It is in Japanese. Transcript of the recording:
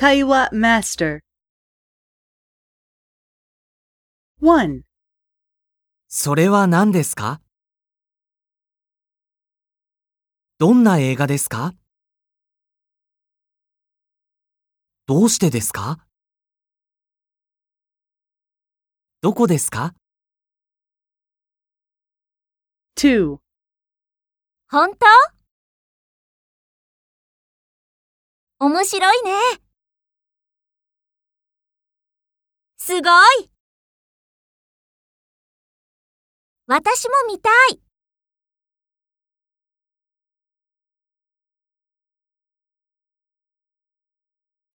会話マスター 1. それは何ですか？どんな映画ですか？どうしてですか？どこですか？2. 本当？面白いね。すごい私も見たい。